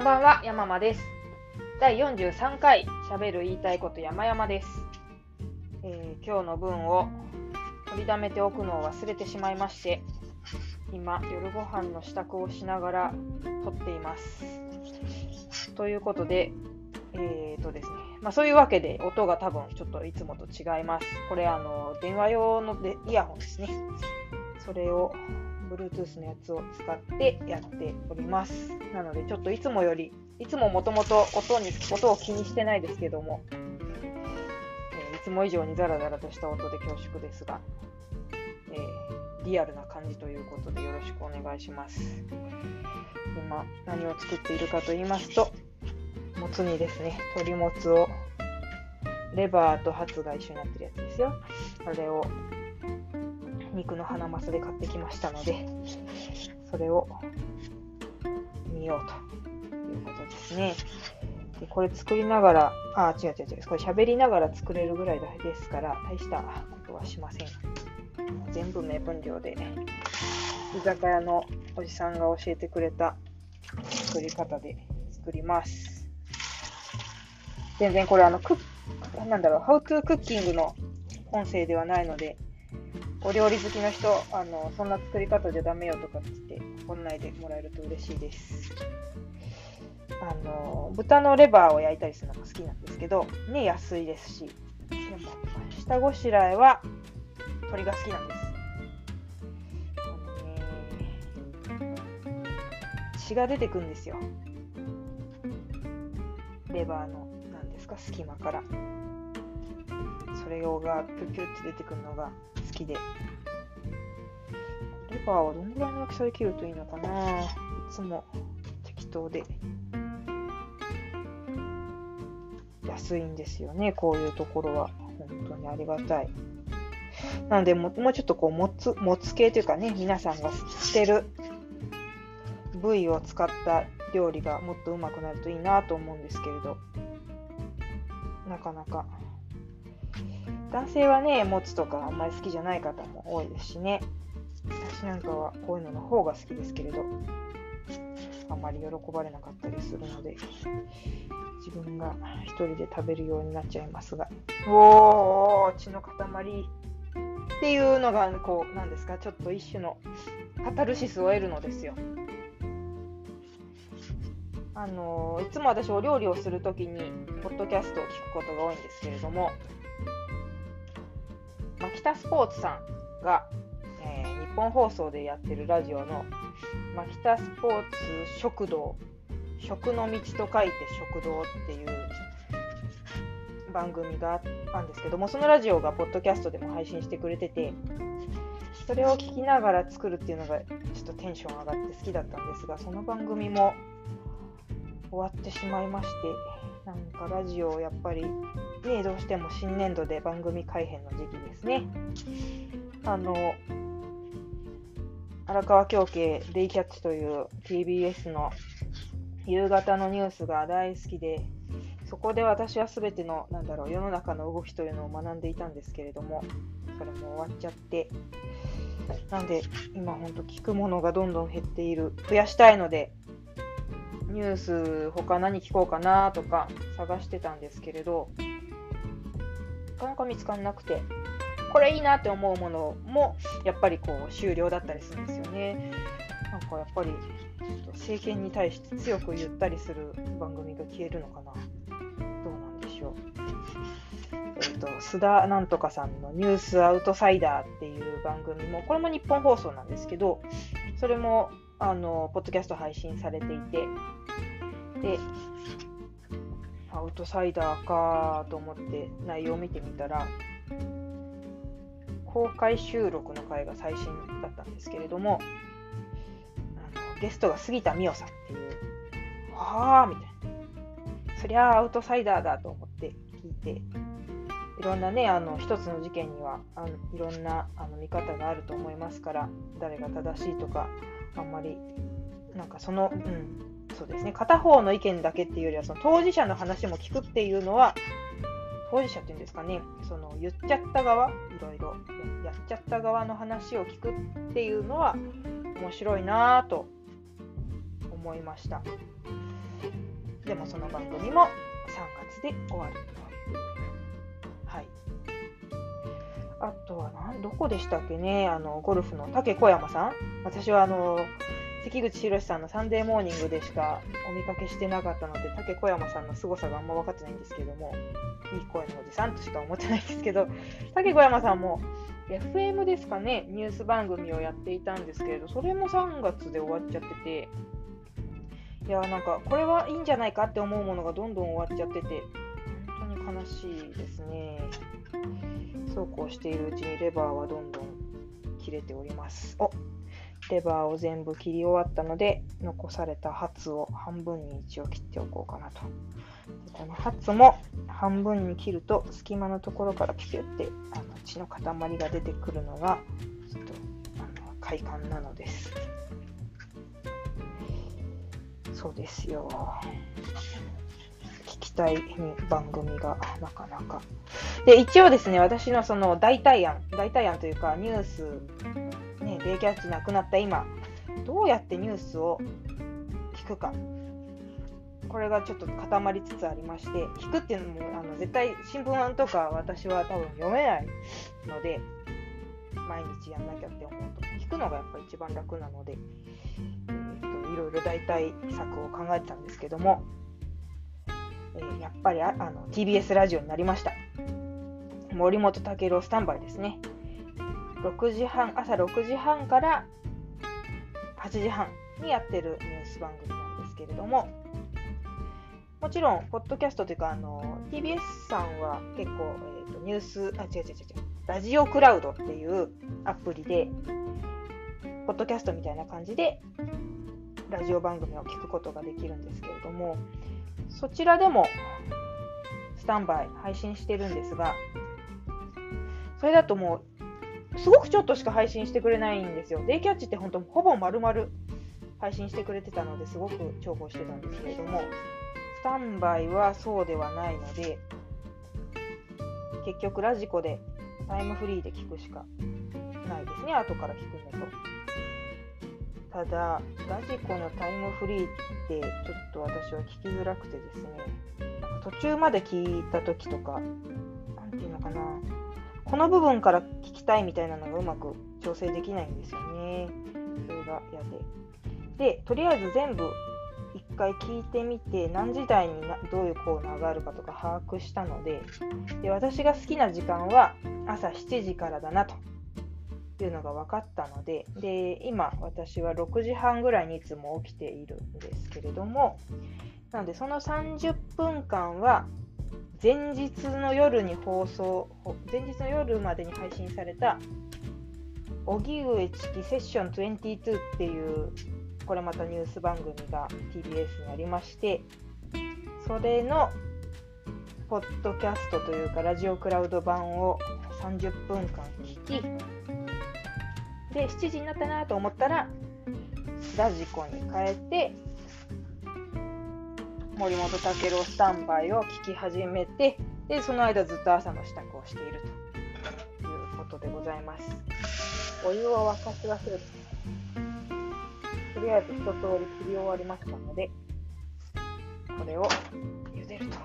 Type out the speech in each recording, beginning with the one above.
んばんは、山間です。第43回、しゃべる言いたいこと山々です、えー、今日の分を取りだめておくのを忘れてしまいまして、今、夜ご飯の支度をしながら撮っています。ということで、えーとですね、まあ、そういうわけで音が多分ちょっといつもと違います。これあの電話用のでイヤホンですね。それを Bluetooth のやつを使ってやっております。なので、ちょっといつもより、いつももともと音に、音を気にしてないですけども、えー、いつも以上にザラザラとした音で恐縮ですが、えー、リアルな感じということでよろしくお願いします。今、何を作っているかと言いますと、もつ煮ですね。鶏もつを、レバーとハツが一緒になってるやつですよ。あれを肉のハマスで買ってきましたので、それを見ようということですね。でこれ作りながら、あ、違う違う違う、これ喋りながら作れるぐらいですから、大したことはしません。全部目分量で、居酒屋のおじさんが教えてくれた作り方で作ります。全然これあの、ク、なんだろう、How to Cooking の音声ではないので、お料理好きの人、あの、そんな作り方じゃダメよとかって言って怒んないでもらえると嬉しいです。あの、豚のレバーを焼いたりするのが好きなんですけど、ね、安いですし、でも、下ごしらえは鶏が好きなんです。あのね、血が出てくんですよ。レバーの、なんですか、隙間から。それがピュピュって出てくるのがきで。レバーはどんぐらいの大きさで切るといいのかな？いつも適当で。安いんですよね、こういうところは。本当にありがたい。なのでも、もうちょっとこう、もつ、もつ系というかね、皆さんが捨てる部位を使った料理がもっとうまくなるといいなと思うんですけれど、なかなか男性はね、持つとかあんまり好きじゃない方も多いですしね。私なんかはこういうのの方が好きですけれど、あまり喜ばれなかったりするので、自分が一人で食べるようになっちゃいますが、おー、血の塊っていうのが、こう、なんですか、ちょっと一種のカタルシスを得るのですよ。あのいつも私お料理をするときにポッドキャストを聞くことが多いんですけれどもマキタスポーツさんが、えー、日本放送でやってるラジオのマキタスポーツ食堂食の道と書いて食堂っていう番組があったんですけどもそのラジオがポッドキャストでも配信してくれててそれを聞きながら作るっていうのがちょっとテンション上がって好きだったんですがその番組も終わってしまいましてなんかラジオをやっぱりねどうしても新年度で番組改編の時期ですね。あの荒川京慶デイキャッチという TBS の夕方のニュースが大好きでそこで私は全てのなんだろう世の中の動きというのを学んでいたんですけれどもそれも終わっちゃって。なんで今ほんと聞くものがどんどん減っている増やしたいのでニュース他何聞こうかなとか探してたんですけれど。かなか見つからなくてこれいいなって思うものもやっぱりこう終了だったりするんですよね。なんかやっぱり政権に対して強く言ったりする番組が消えるのかな。どうなんでしょう。えっ、と須田なんとかさんの「ニュースアウトサイダー」っていう番組もこれも日本放送なんですけどそれもあのポッドキャスト配信されていてで、アウトサイダーかと思って内容を見てみたら、公開収録の回が最新だったんですけれども、あのゲストが杉田美桜さんっていう、はあみたいな。そりゃアウトサイダーだと思って聞いて、いろんなね、あの一つの事件にはあのいろんなあの見方があると思いますから、誰が正しいとか、あんまり、なんかその、うん、そうですね、片方の意見だけっていうよりは、その当事者の話も聞くっていうのは、当事者っていうんですかね、その言っちゃった側、いろいろやっちゃった側の話を聞くっていうのは面白いなぁと思いました。でもその番組も3月で終わる。はい。あとはなん、どこでしたっけね、あの、ゴルフの竹小山さん私はあの、関口宏さんのサンデーモーニングでしかお見かけしてなかったので、竹小山さんの凄さがあんま分かってないんですけども、いい声のおじさんとしか思ってないんですけど、竹小山さんも FM ですかね、ニュース番組をやっていたんですけれど、それも3月で終わっちゃってて、いや、なんか、これはいいんじゃないかって思うものがどんどん終わっちゃってて、本当に悲しいですね。そうこうしているうちにレバーはどんどん切れております。おレバーを全部切り終わったので、残されたハツを半分に一応切っておこうかなと。このハツも半分に切ると隙間のところからピュピュってあの血の塊が出てくるのがちょっとあの快感なのです。そうですよ。聞きたい番組がなかなか。で、一応ですね、私のその代替案、代替案というかニュース、デイキャッチなくなった今、どうやってニュースを聞くか。これがちょっと固まりつつありまして、聞くっていうのもあの絶対新聞とか私は多分読めないので、毎日やんなきゃって思うと、聞くのがやっぱ一番楽なので、えーと、いろいろ代替策を考えてたんですけども、えー、やっぱりあの TBS ラジオになりました。森本武郎スタンバイですね。6時半、朝6時半から8時半にやってるニュース番組なんですけれども、もちろん、ポッドキャストというか、あの、TBS さんは結構、えーと、ニュース、あ、違う違う違う、ラジオクラウドっていうアプリで、ポッドキャストみたいな感じで、ラジオ番組を聞くことができるんですけれども、そちらでも、スタンバイ配信してるんですが、それだともうすごくちょっとしか配信してくれないんですよ。デイキャッチって本当ほぼ丸々配信してくれてたのですごく重宝してたんですけれども、スタンバイはそうではないので、結局ラジコでタイムフリーで聞くしかないですね、後から聞くのと。ただ、ラジコのタイムフリーってちょっと私は聞きづらくてですね、途中まで聞いた時とか、何て言うのかな、この部分から聞きたいみたいなのがうまく調整できないんですよね。それが嫌で。で、とりあえず全部一回聞いてみて何時台にどういうコーナーがあるかとか把握したのでで私が好きな時間は朝7時からだなというのが分かったのでで今私は6時半ぐらいにいつも起きているんですけれどもなのでその30分間は前日の夜に放送、前日の夜までに配信された、荻上チキセッション22っていう、これまたニュース番組が TBS にありまして、それのポッドキャストというかラジオクラウド版を30分間聞き、で、7時になったなと思ったら、ラジコに変えて、森本武郎スタンバイを聞き始めてでその間ずっと朝の支度をしていると。いうことでございます。お湯を沸かし忘れて。とりあえず一通り切り終わりましたのでこれを茹でると。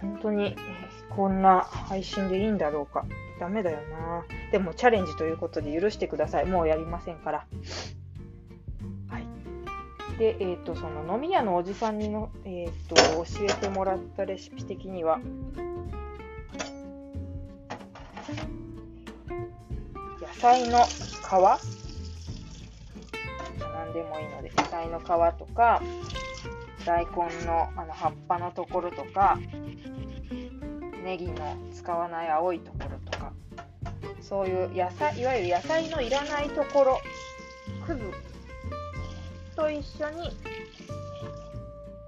本当にこんな配信でいいんだろうか。ダメだよな。でもチャレンジということで許してください。もうやりませんから。で、えーと、その飲み屋のおじさんにの、えーと、教えてもらったレシピ的には。野菜の皮。何でもいいので野菜の皮とか大根のあの葉っぱのところとかネギの使わない青いところとか。そういう野菜いわゆる野菜のいらないところくず。と一緒に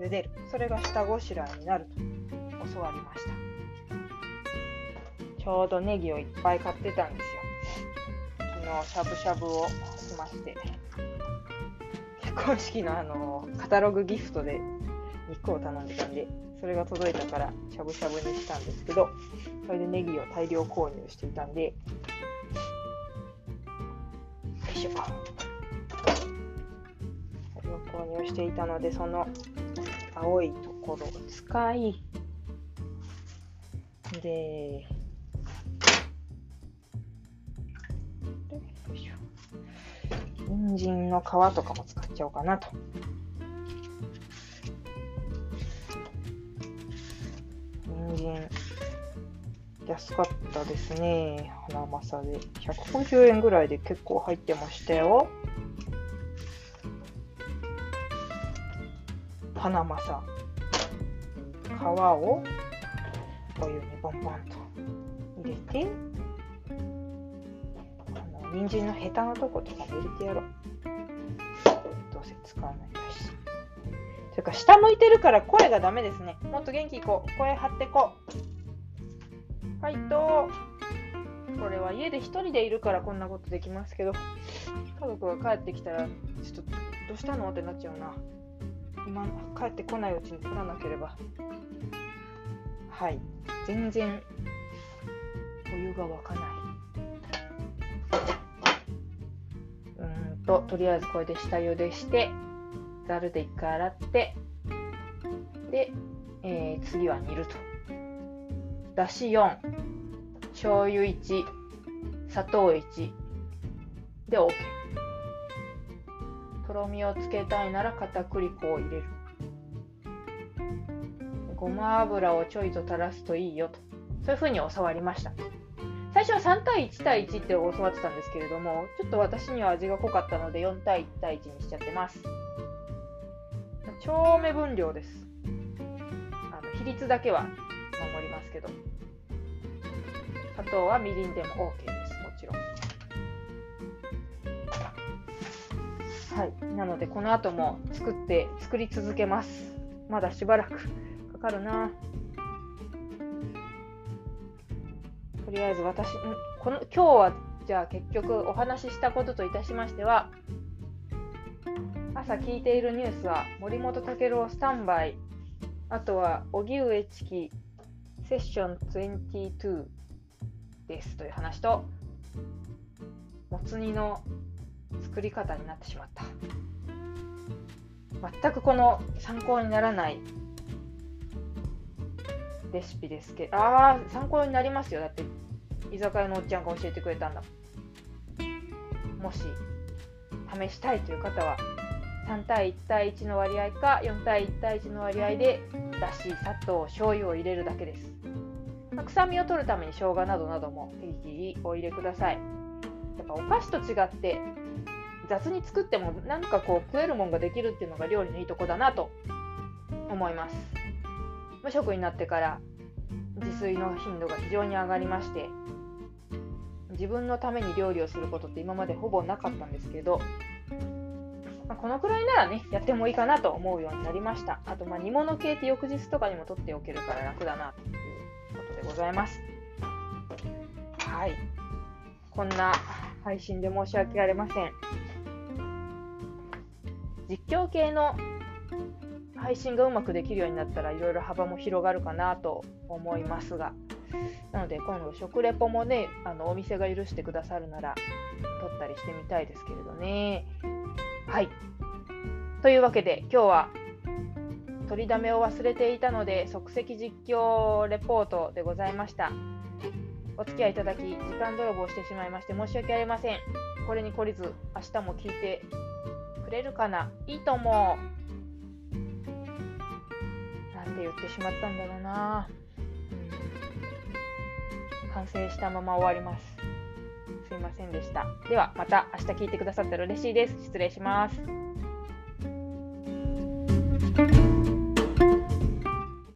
茹でる。それが下ごしらえになると教わりました。ちょうどネギをいっぱい買ってたんですよ。昨日しゃぶしゃぶをしまして。結婚式のあのカタログギフトで肉を頼んでたんでそれが届いたからしゃぶしゃぶにしたんですけどそれでネギを大量購入していたんでよいしょ。購入していたのでその青いところを使いで人参の皮とかも使っちゃおうかなと。人参安かったですね。花まさで。150円ぐらいで結構入ってましたよ。花まさ。皮をお湯にボンボンと入れて、あの人参のヘタのとことか入れてやろう。どうせ使わないんだし。というか、下向いてるから声がダメですね。もっと元気いこう。声張ってこう。はい、と。これは家で1人でいるからこんなことできますけど、家族が帰ってきたら、ちょっと、どうしたの？ってなっちゃうな。今、帰ってこないうちに取らなければ。はい。全然、お湯が沸かない。うんと、とりあえずこれで下茹でして、ざるで一回洗って、で、えー次は煮ると。だし4、醤油1、砂糖1で OK。とろみをつけたいなら片栗粉を入れる。ごま油をちょいと垂らすといいよと。そういうふうに教わりました。最初は3対1対1って教わってたんですけれども、ちょっと私には味が濃かったので4対1対1にしちゃってます。超目分量です。あの比率だけは守りますけど。砂糖はみりんでも OK です。はい。なので、この後も作って、作り続けます。まだしばらくかかるな。とりあえず私、この今日はじゃあ結局お話ししたことといたしましては、朝聞いているニュースは森本武郎スタンバイ、あとは荻上チキセッション22ですという話と、もつ煮の作り方になってしまった。全くこの参考にならないレシピですけど、ああ、参考になりますよ。だって、居酒屋のおっちゃんが教えてくれたんだも。し、試したいという方は、3対1対1の割合か、4対1対1の割合で、だし、砂糖、醤油を入れるだけです。まあ臭みを取るために生姜などなども適宜お入れください。やっぱお菓子と違って、雑に作ってもなんかこう食えるもんができるっていうのが料理のいいとこだなと思います。無職になってから自炊の頻度が非常に上がりまして自分のために料理をすることって今までほぼなかったんですけど、まあこのくらいならねやってもいいかなと思うようになりました。あとまあ煮物系って翌日とかにも取っておけるから楽だなということでございます。はい。こんな配信で申し訳ありません。実況系の配信がうまくできるようになったらいろいろ幅も広がるかなと思いますが。なので今度食レポもねあのお店が許してくださるなら撮ったりしてみたいですけれどね。はい。というわけで今日は取りだめを忘れていたので即席実況レポートでございました。お付き合いいただき時間泥棒してしまいまして申し訳ありません。これに懲りず明日も聞いてくれるかな？いいと思う。なんて言ってしまったんだろうな、うん、完成したまま終わります。すいませんでした。ではまた明日聞いてくださったら嬉しいです。失礼します。